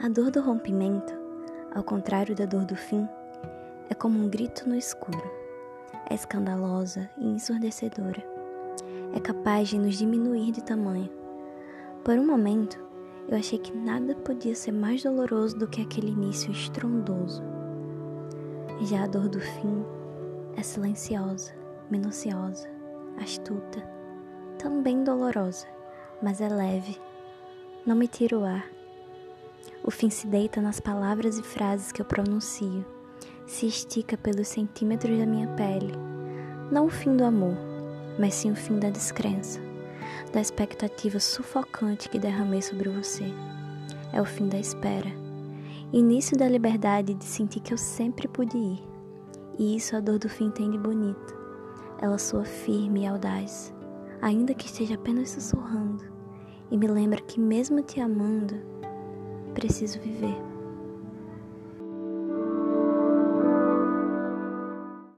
A dor do rompimento, ao contrário da dor do fim, é como um grito no escuro. É escandalosa e ensurdecedora. É capaz de nos diminuir de tamanho. Por um momento, eu achei que nada podia ser mais doloroso do que aquele início estrondoso. Já a dor do fim é silenciosa, minuciosa, astuta, também dolorosa, mas é leve. Não me tira o ar. O fim se deita nas palavras e frases que eu pronuncio, se estica pelos centímetros da minha pele. Não o fim do amor, mas sim o fim da descrença da expectativa sufocante que derramei sobre você. É o fim da espera. Início da liberdade de sentir que eu sempre pude ir. E isso a dor do fim tem de bonito. Ela soa firme e audaz, ainda que esteja apenas sussurrando, e me lembra que, mesmo te amando, preciso viver.